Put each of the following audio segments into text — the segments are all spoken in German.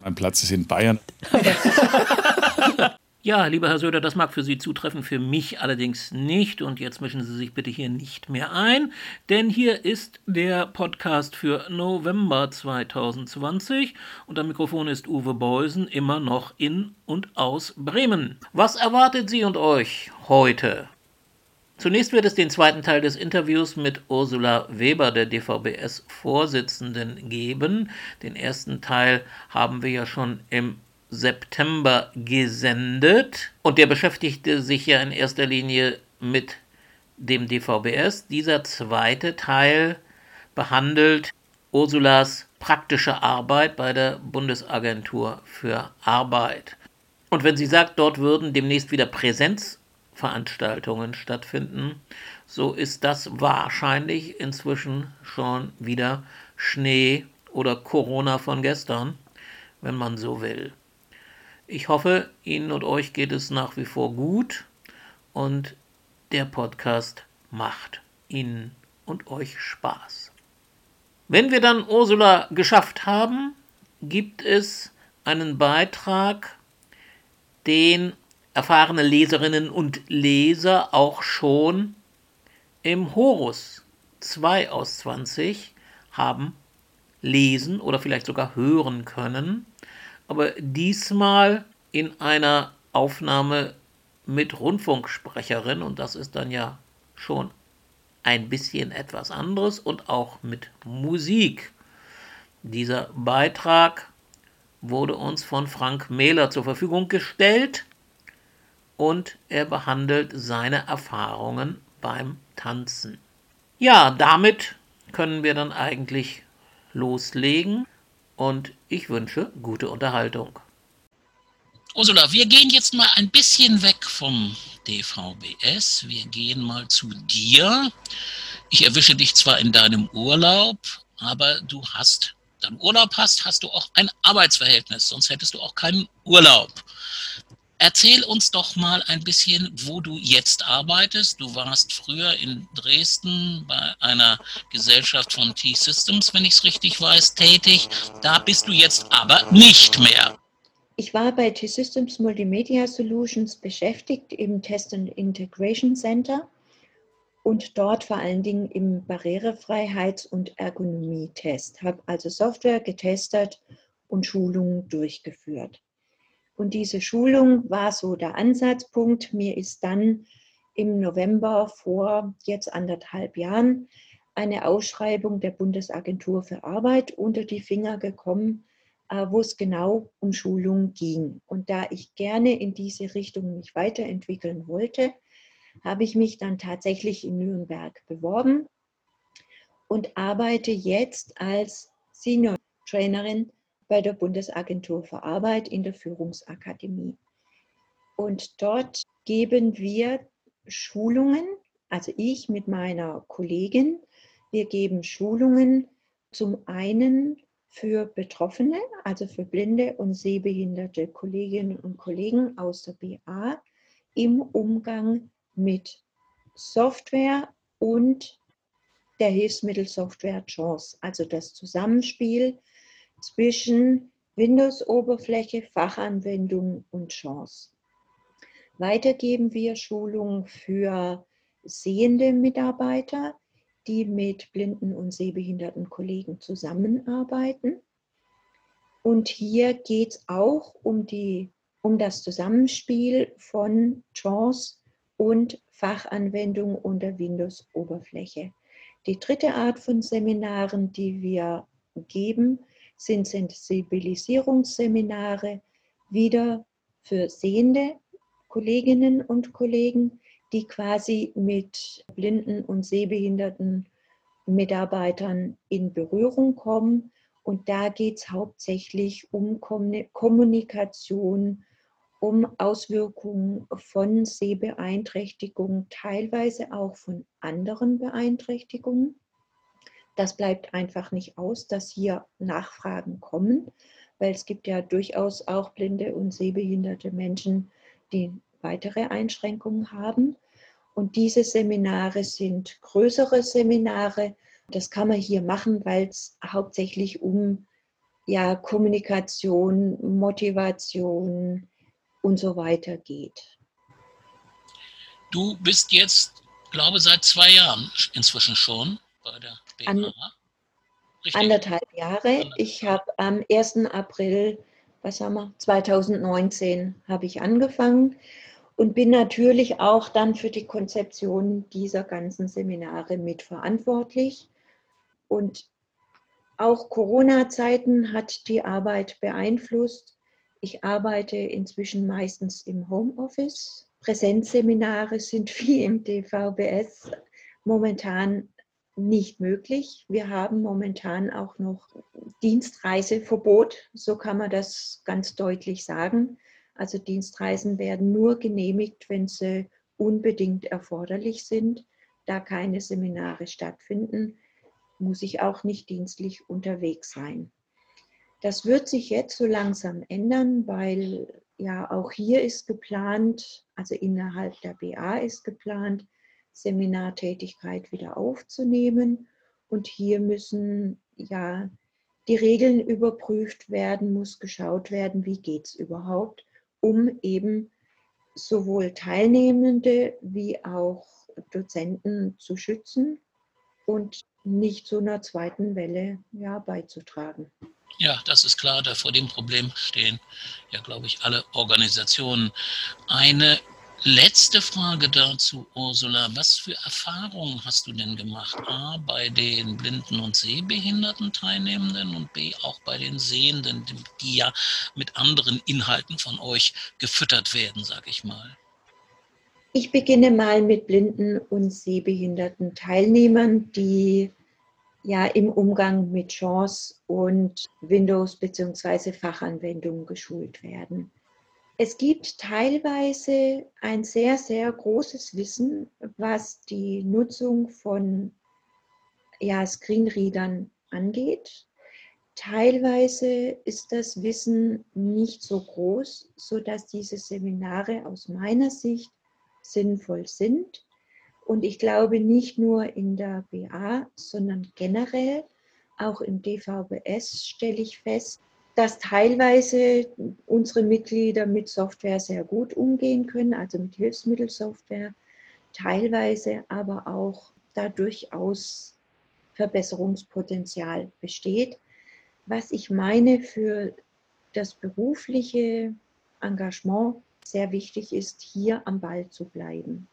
Mein Platz ist in Bayern. Ja, lieber Herr Söder, das mag für Sie zutreffen, für mich allerdings nicht. Und jetzt mischen Sie sich bitte hier nicht mehr ein, denn hier ist der Podcast für November 2020 und am Mikrofon ist Uwe Beusen immer noch in und aus Bremen. Was erwartet Sie und euch heute? Zunächst wird es den zweiten Teil des Interviews mit Ursula Weber, der DVBS-Vorsitzenden, geben. Den ersten Teil haben wir ja schon im September gesendet und der beschäftigte sich ja in erster Linie mit dem DVBS. Dieser zweite Teil behandelt Ursulas praktische Arbeit bei der Bundesagentur für Arbeit. Und wenn sie sagt, dort würden demnächst wieder Präsenzveranstaltungen stattfinden, so ist das wahrscheinlich inzwischen schon wieder Schnee oder Corona von gestern, wenn man so will. Ich hoffe, Ihnen und euch geht es nach wie vor gut und der Podcast macht Ihnen und euch Spaß. Wenn wir dann Ursula geschafft haben, gibt es einen Beitrag, den erfahrene Leserinnen und Leser auch schon im Horus 2 aus 20 haben lesen oder vielleicht sogar hören können aber diesmal in einer Aufnahme mit Rundfunksprecherin und das ist dann ja schon ein bisschen etwas anderes und auch mit Musik. Dieser Beitrag wurde uns von Frank Mähler zur Verfügung gestellt und er behandelt seine Erfahrungen beim Tanzen. Ja, damit können wir dann eigentlich loslegen und ich wünsche gute Unterhaltung. Ursula, wir gehen jetzt mal ein bisschen weg vom DVBS. Wir gehen mal zu dir. Ich erwische dich zwar in deinem Urlaub, aber du hast, deinen Urlaub hast, hast du auch ein Arbeitsverhältnis, sonst hättest du auch keinen Urlaub. Erzähl uns doch mal ein bisschen, wo du jetzt arbeitest. Du warst früher in Dresden bei einer Gesellschaft von T-Systems, wenn ich es richtig weiß, tätig. Da bist du jetzt aber nicht mehr. Ich war bei T-Systems Multimedia Solutions beschäftigt im Test and Integration Center und dort vor allen Dingen im Barrierefreiheits- und Ergonomie-Test. Habe also Software getestet und Schulungen durchgeführt. Und diese Schulung war so der Ansatzpunkt. Mir ist dann im November vor jetzt anderthalb Jahren eine Ausschreibung der Bundesagentur für Arbeit unter die Finger gekommen, äh, wo es genau um Schulung ging. Und da ich gerne in diese Richtung mich weiterentwickeln wollte, habe ich mich dann tatsächlich in Nürnberg beworben und arbeite jetzt als Senior Trainerin bei der Bundesagentur für Arbeit in der Führungsakademie. Und dort geben wir Schulungen, also ich mit meiner Kollegin, wir geben Schulungen zum einen für Betroffene, also für blinde und sehbehinderte Kolleginnen und Kollegen aus der BA im Umgang mit Software und der Hilfsmittelsoftware Chance, also das Zusammenspiel zwischen Windows-Oberfläche, Fachanwendung und Chance. Weiter geben wir Schulungen für sehende Mitarbeiter, die mit blinden und sehbehinderten Kollegen zusammenarbeiten. Und hier geht es auch um, die, um das Zusammenspiel von Chance und Fachanwendung unter Windows-Oberfläche. Die dritte Art von Seminaren, die wir geben, sind Sensibilisierungsseminare wieder für sehende Kolleginnen und Kollegen, die quasi mit blinden und sehbehinderten Mitarbeitern in Berührung kommen. Und da geht es hauptsächlich um Kommunikation, um Auswirkungen von Sehbeeinträchtigungen, teilweise auch von anderen Beeinträchtigungen. Das bleibt einfach nicht aus, dass hier Nachfragen kommen, weil es gibt ja durchaus auch blinde und sehbehinderte Menschen, die weitere Einschränkungen haben. Und diese Seminare sind größere Seminare. Das kann man hier machen, weil es hauptsächlich um ja, Kommunikation, Motivation und so weiter geht. Du bist jetzt, glaube seit zwei Jahren inzwischen schon bei der BA. An, anderthalb Jahre. Ich habe am 1. April, was haben wir, 2019 habe ich angefangen und bin natürlich auch dann für die Konzeption dieser ganzen Seminare mitverantwortlich. Und auch Corona-Zeiten hat die Arbeit beeinflusst. Ich arbeite inzwischen meistens im Homeoffice. Präsenzseminare sind wie im DVBS momentan nicht möglich. Wir haben momentan auch noch Dienstreiseverbot, so kann man das ganz deutlich sagen. Also Dienstreisen werden nur genehmigt, wenn sie unbedingt erforderlich sind. Da keine Seminare stattfinden, muss ich auch nicht dienstlich unterwegs sein. Das wird sich jetzt so langsam ändern, weil ja auch hier ist geplant, also innerhalb der BA ist geplant, Seminartätigkeit wieder aufzunehmen. Und hier müssen ja die Regeln überprüft werden, muss geschaut werden, wie geht es überhaupt, um eben sowohl Teilnehmende wie auch Dozenten zu schützen und nicht zu einer zweiten Welle ja, beizutragen. Ja, das ist klar. Da vor dem Problem stehen ja, glaube ich, alle Organisationen. Eine letzte Frage dazu, Ursula. Was für Erfahrungen hast du denn gemacht? A, bei den blinden und sehbehinderten Teilnehmenden und B, auch bei den Sehenden, die ja mit anderen Inhalten von euch gefüttert werden, sag ich mal. Ich beginne mal mit blinden und sehbehinderten Teilnehmern, die ja im Umgang mit Chance und Windows bzw. Fachanwendungen geschult werden. Es gibt teilweise ein sehr, sehr großes Wissen, was die Nutzung von ja, Screenreadern angeht. Teilweise ist das Wissen nicht so groß, sodass diese Seminare aus meiner Sicht sinnvoll sind. Und ich glaube nicht nur in der BA, sondern generell auch im DVBS stelle ich fest, dass teilweise unsere Mitglieder mit Software sehr gut umgehen können, also mit Hilfsmittelsoftware, teilweise aber auch da durchaus Verbesserungspotenzial besteht. Was ich meine für das berufliche Engagement sehr wichtig ist, hier am Ball zu bleiben.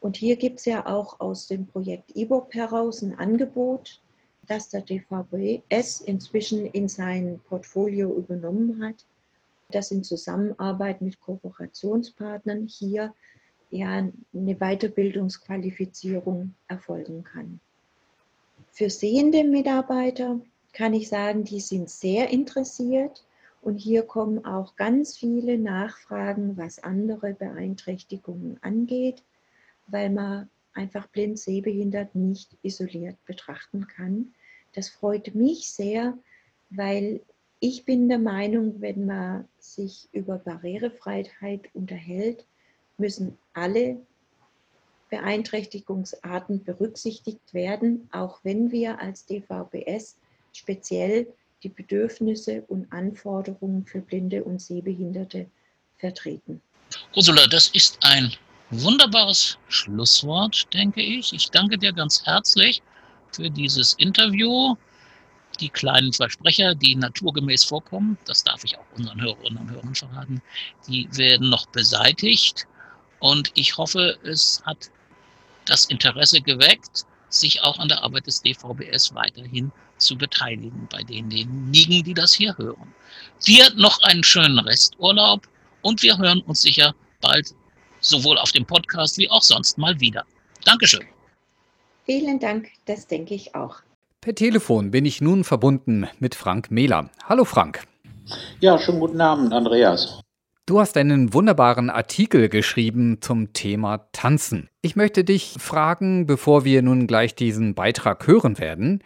Und hier gibt es ja auch aus dem Projekt IBOP heraus ein Angebot, das der DVBS inzwischen in sein Portfolio übernommen hat, dass in Zusammenarbeit mit Kooperationspartnern hier ja eine Weiterbildungsqualifizierung erfolgen kann. Für sehende Mitarbeiter kann ich sagen, die sind sehr interessiert und hier kommen auch ganz viele Nachfragen, was andere Beeinträchtigungen angeht, weil man einfach blind sehbehindert nicht isoliert betrachten kann. Das freut mich sehr, weil ich bin der Meinung, wenn man sich über Barrierefreiheit unterhält, müssen alle Beeinträchtigungsarten berücksichtigt werden, auch wenn wir als DVBS speziell die Bedürfnisse und Anforderungen für Blinde und Sehbehinderte vertreten. Ursula, das ist ein wunderbares Schlusswort, denke ich. Ich danke dir ganz herzlich für dieses Interview. Die kleinen Versprecher, die naturgemäß vorkommen, das darf ich auch unseren Hörerinnen und Hörern verraten, die werden noch beseitigt. Und ich hoffe, es hat das Interesse geweckt, sich auch an der Arbeit des DVBS weiterhin zu beteiligen bei denjenigen, die das hier hören. Dir noch einen schönen Resturlaub und wir hören uns sicher bald sowohl auf dem Podcast wie auch sonst mal wieder. Dankeschön. Vielen Dank, das denke ich auch. Per Telefon bin ich nun verbunden mit Frank Mehler. Hallo Frank. Ja, schönen guten Abend, Andreas. Du hast einen wunderbaren Artikel geschrieben zum Thema Tanzen. Ich möchte dich fragen, bevor wir nun gleich diesen Beitrag hören werden,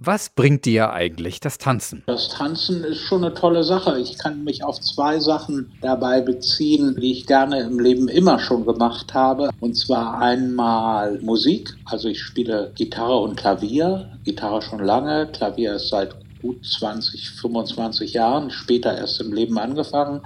was bringt dir eigentlich das Tanzen? Das Tanzen ist schon eine tolle Sache. Ich kann mich auf zwei Sachen dabei beziehen, die ich gerne im Leben immer schon gemacht habe. Und zwar einmal Musik. Also ich spiele Gitarre und Klavier. Gitarre schon lange, Klavier ist seit gut 20, 25 Jahren, später erst im Leben angefangen.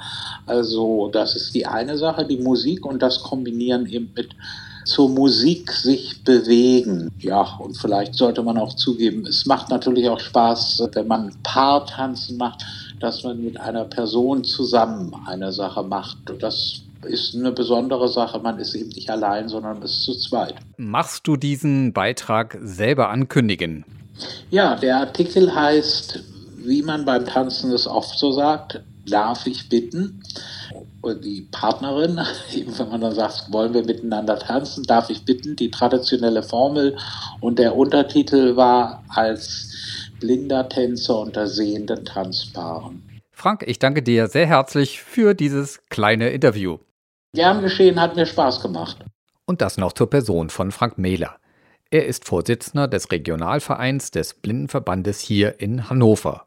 Also das ist die eine Sache, die Musik und das Kombinieren eben mit zur Musik sich bewegen. Ja, und vielleicht sollte man auch zugeben, es macht natürlich auch Spaß, wenn man Paartanzen macht, dass man mit einer Person zusammen eine Sache macht. Das ist eine besondere Sache. Man ist eben nicht allein, sondern ist zu zweit. Machst du diesen Beitrag selber ankündigen? Ja, der Artikel heißt, wie man beim Tanzen es oft so sagt, darf ich bitten? Die Partnerin, wenn man dann sagt, wollen wir miteinander tanzen, darf ich bitten, die traditionelle Formel und der Untertitel war als blinder Tänzer unter sehenden Tanzpaaren. Frank, ich danke dir sehr herzlich für dieses kleine Interview. Gern geschehen, hat mir Spaß gemacht. Und das noch zur Person von Frank Mehler. Er ist Vorsitzender des Regionalvereins des Blindenverbandes hier in Hannover.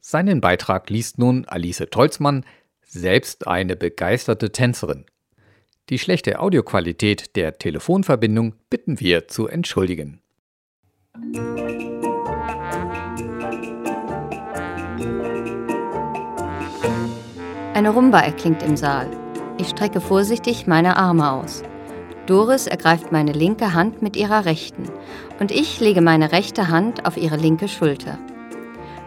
Seinen Beitrag liest nun Alice Tolzmann, selbst eine begeisterte Tänzerin. Die schlechte Audioqualität der Telefonverbindung bitten wir zu entschuldigen. Eine Rumba erklingt im Saal. Ich strecke vorsichtig meine Arme aus. Doris ergreift meine linke Hand mit ihrer rechten und ich lege meine rechte Hand auf ihre linke Schulter.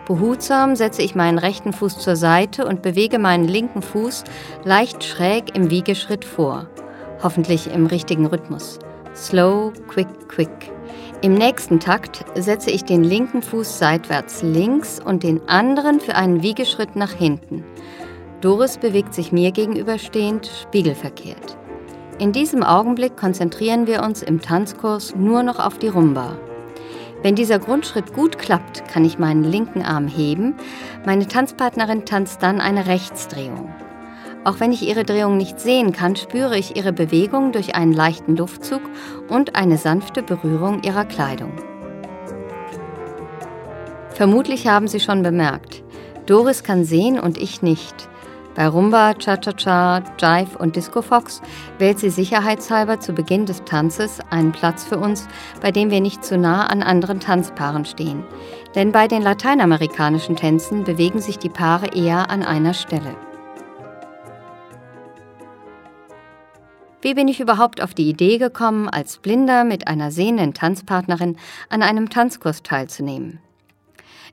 Behutsam setze ich meinen rechten Fuß zur Seite und bewege meinen linken Fuß leicht schräg im Wiegeschritt vor. Hoffentlich im richtigen Rhythmus. Slow, quick, quick. Im nächsten Takt setze ich den linken Fuß seitwärts links und den anderen für einen Wiegeschritt nach hinten. Doris bewegt sich mir gegenüberstehend, spiegelverkehrt. In diesem Augenblick konzentrieren wir uns im Tanzkurs nur noch auf die Rumba. Wenn dieser Grundschritt gut klappt, kann ich meinen linken Arm heben. Meine Tanzpartnerin tanzt dann eine Rechtsdrehung. Auch wenn ich ihre Drehung nicht sehen kann, spüre ich ihre Bewegung durch einen leichten Luftzug und eine sanfte Berührung ihrer Kleidung. Vermutlich haben Sie schon bemerkt, Doris kann sehen und ich nicht. Bei Rumba, Cha-Cha-Cha, Jive und Disco Fox wählt sie sicherheitshalber zu Beginn des Tanzes einen Platz für uns, bei dem wir nicht zu nah an anderen Tanzpaaren stehen. Denn bei den lateinamerikanischen Tänzen bewegen sich die Paare eher an einer Stelle. Wie bin ich überhaupt auf die Idee gekommen, als Blinder mit einer sehenden Tanzpartnerin an einem Tanzkurs teilzunehmen?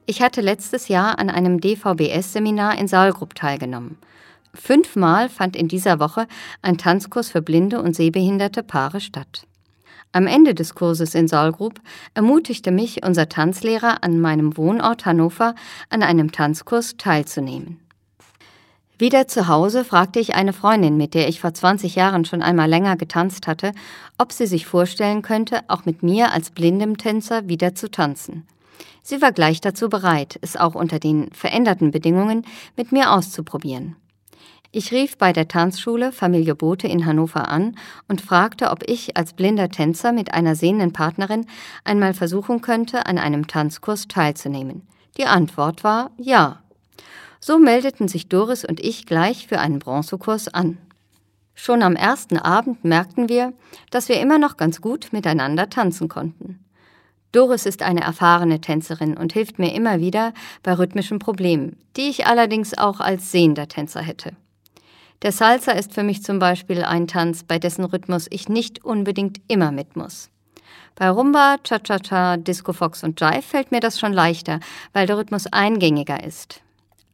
Ich hatte letztes Jahr an einem DVBS-Seminar in Saalgrub teilgenommen. Fünfmal fand in dieser Woche ein Tanzkurs für blinde und sehbehinderte Paare statt. Am Ende des Kurses in Saalgrub ermutigte mich unser Tanzlehrer an meinem Wohnort Hannover an einem Tanzkurs teilzunehmen. Wieder zu Hause fragte ich eine Freundin, mit der ich vor 20 Jahren schon einmal länger getanzt hatte, ob sie sich vorstellen könnte, auch mit mir als blindem Tänzer wieder zu tanzen. Sie war gleich dazu bereit, es auch unter den veränderten Bedingungen mit mir auszuprobieren. Ich rief bei der Tanzschule Familie Bote in Hannover an und fragte, ob ich als blinder Tänzer mit einer sehenden Partnerin einmal versuchen könnte, an einem Tanzkurs teilzunehmen. Die Antwort war ja. So meldeten sich Doris und ich gleich für einen Bronzekurs an. Schon am ersten Abend merkten wir, dass wir immer noch ganz gut miteinander tanzen konnten. Doris ist eine erfahrene Tänzerin und hilft mir immer wieder bei rhythmischen Problemen, die ich allerdings auch als sehender Tänzer hätte. Der Salsa ist für mich zum Beispiel ein Tanz, bei dessen Rhythmus ich nicht unbedingt immer mit muss. Bei Rumba, Cha-Cha-Cha, Disco Fox und Jive fällt mir das schon leichter, weil der Rhythmus eingängiger ist.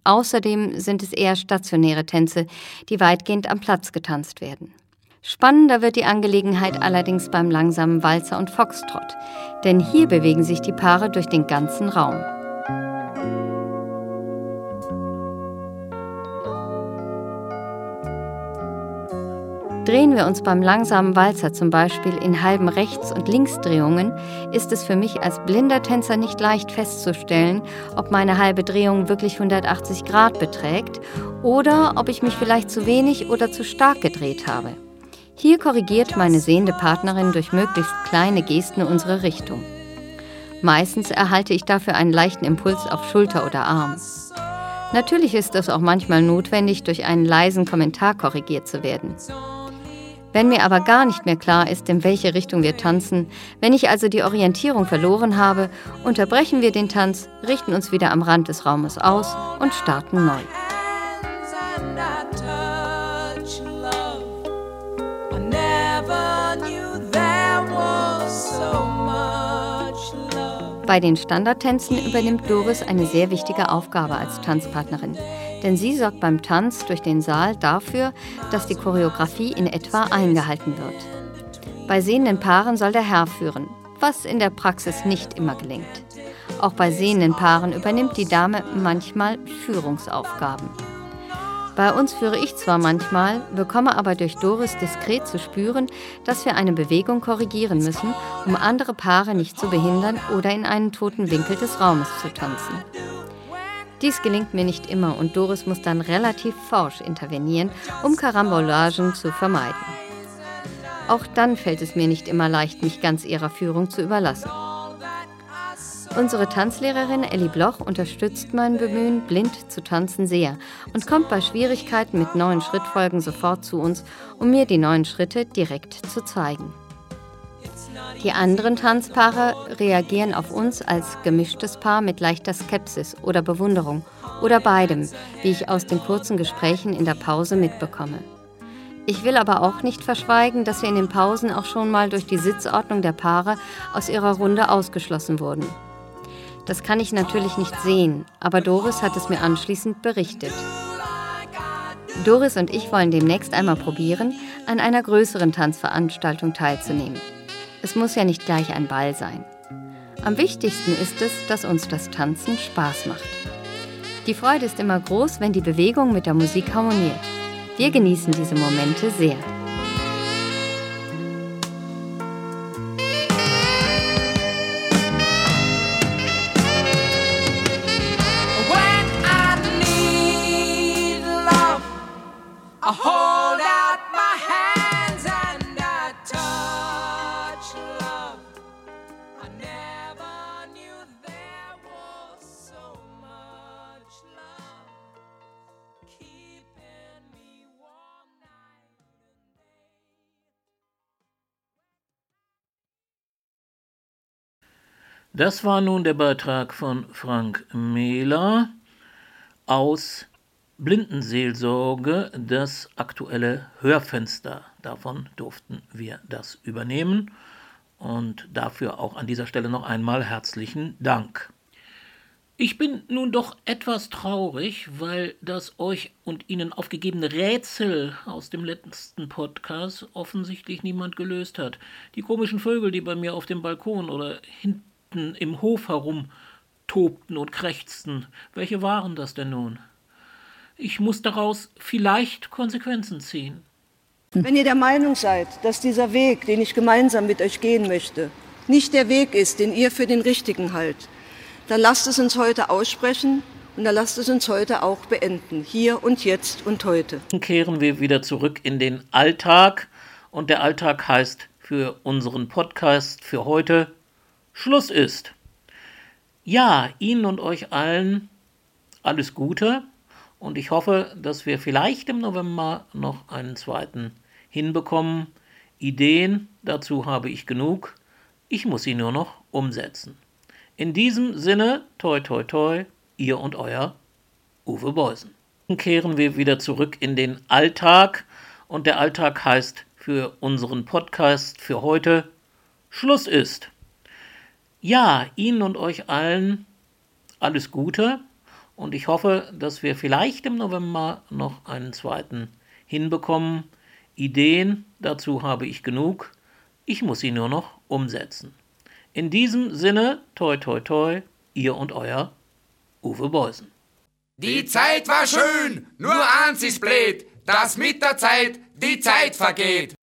Außerdem sind es eher stationäre Tänze, die weitgehend am Platz getanzt werden. Spannender wird die Angelegenheit allerdings beim langsamen Walzer und Foxtrot, denn hier bewegen sich die Paare durch den ganzen Raum. Drehen wir uns beim langsamen Walzer zum Beispiel in halben Rechts- und Linksdrehungen, ist es für mich als blinder Tänzer nicht leicht festzustellen, ob meine halbe Drehung wirklich 180 Grad beträgt oder ob ich mich vielleicht zu wenig oder zu stark gedreht habe. Hier korrigiert meine sehende Partnerin durch möglichst kleine Gesten unsere Richtung. Meistens erhalte ich dafür einen leichten Impuls auf Schulter oder Arm. Natürlich ist es auch manchmal notwendig, durch einen leisen Kommentar korrigiert zu werden. Wenn mir aber gar nicht mehr klar ist, in welche Richtung wir tanzen, wenn ich also die Orientierung verloren habe, unterbrechen wir den Tanz, richten uns wieder am Rand des Raumes aus und starten neu. Bei den Standardtänzen übernimmt Doris eine sehr wichtige Aufgabe als Tanzpartnerin denn sie sorgt beim Tanz durch den Saal dafür, dass die Choreografie in etwa eingehalten wird. Bei sehenden Paaren soll der Herr führen, was in der Praxis nicht immer gelingt. Auch bei sehenden Paaren übernimmt die Dame manchmal Führungsaufgaben. Bei uns führe ich zwar manchmal, bekomme aber durch Doris diskret zu spüren, dass wir eine Bewegung korrigieren müssen, um andere Paare nicht zu behindern oder in einen toten Winkel des Raumes zu tanzen. Dies gelingt mir nicht immer und Doris muss dann relativ forsch intervenieren, um Karambolagen zu vermeiden. Auch dann fällt es mir nicht immer leicht, mich ganz ihrer Führung zu überlassen. Unsere Tanzlehrerin Ellie Bloch unterstützt mein Bemühen, blind zu tanzen sehr und kommt bei Schwierigkeiten mit neuen Schrittfolgen sofort zu uns, um mir die neuen Schritte direkt zu zeigen. Die anderen Tanzpaare reagieren auf uns als gemischtes Paar mit leichter Skepsis oder Bewunderung oder beidem, wie ich aus den kurzen Gesprächen in der Pause mitbekomme. Ich will aber auch nicht verschweigen, dass wir in den Pausen auch schon mal durch die Sitzordnung der Paare aus ihrer Runde ausgeschlossen wurden. Das kann ich natürlich nicht sehen, aber Doris hat es mir anschließend berichtet. Doris und ich wollen demnächst einmal probieren, an einer größeren Tanzveranstaltung teilzunehmen. Es muss ja nicht gleich ein Ball sein. Am wichtigsten ist es, dass uns das Tanzen Spaß macht. Die Freude ist immer groß, wenn die Bewegung mit der Musik harmoniert. Wir genießen diese Momente sehr. Das war nun der Beitrag von Frank Mehler aus Blindenseelsorge, das aktuelle Hörfenster. Davon durften wir das übernehmen und dafür auch an dieser Stelle noch einmal herzlichen Dank. Ich bin nun doch etwas traurig, weil das euch und Ihnen aufgegebene Rätsel aus dem letzten Podcast offensichtlich niemand gelöst hat. Die komischen Vögel, die bei mir auf dem Balkon oder hinten Hunden im Hof herum tobten und krächzten. Welche waren das denn nun? Ich muss daraus vielleicht Konsequenzen ziehen. Wenn ihr der Meinung seid, dass dieser Weg, den ich gemeinsam mit euch gehen möchte, nicht der Weg ist, den ihr für den richtigen halt, dann lasst es uns heute aussprechen und dann lasst es uns heute auch beenden, hier und jetzt und heute. Kehren wir wieder zurück in den Alltag und der Alltag heißt für unseren Podcast für heute Schluss ist. Ja, Ihnen und euch allen alles Gute und ich hoffe, dass wir vielleicht im November noch einen zweiten hinbekommen. Ideen dazu habe ich genug. Ich muss sie nur noch umsetzen. In diesem Sinne, toi toi toi, ihr und euer Uwe Beusen. Kehren wir wieder zurück in den Alltag und der Alltag heißt für unseren Podcast für heute Schluss ist. Ja, Ihnen und euch allen alles Gute und ich hoffe, dass wir vielleicht im November noch einen zweiten hinbekommen. Ideen dazu habe ich genug. Ich muss sie nur noch umsetzen. In diesem Sinne, toi toi toi, ihr und euer Uwe Beusen. Die Zeit war schön, nur eins ist blöd, dass mit der Zeit die Zeit vergeht.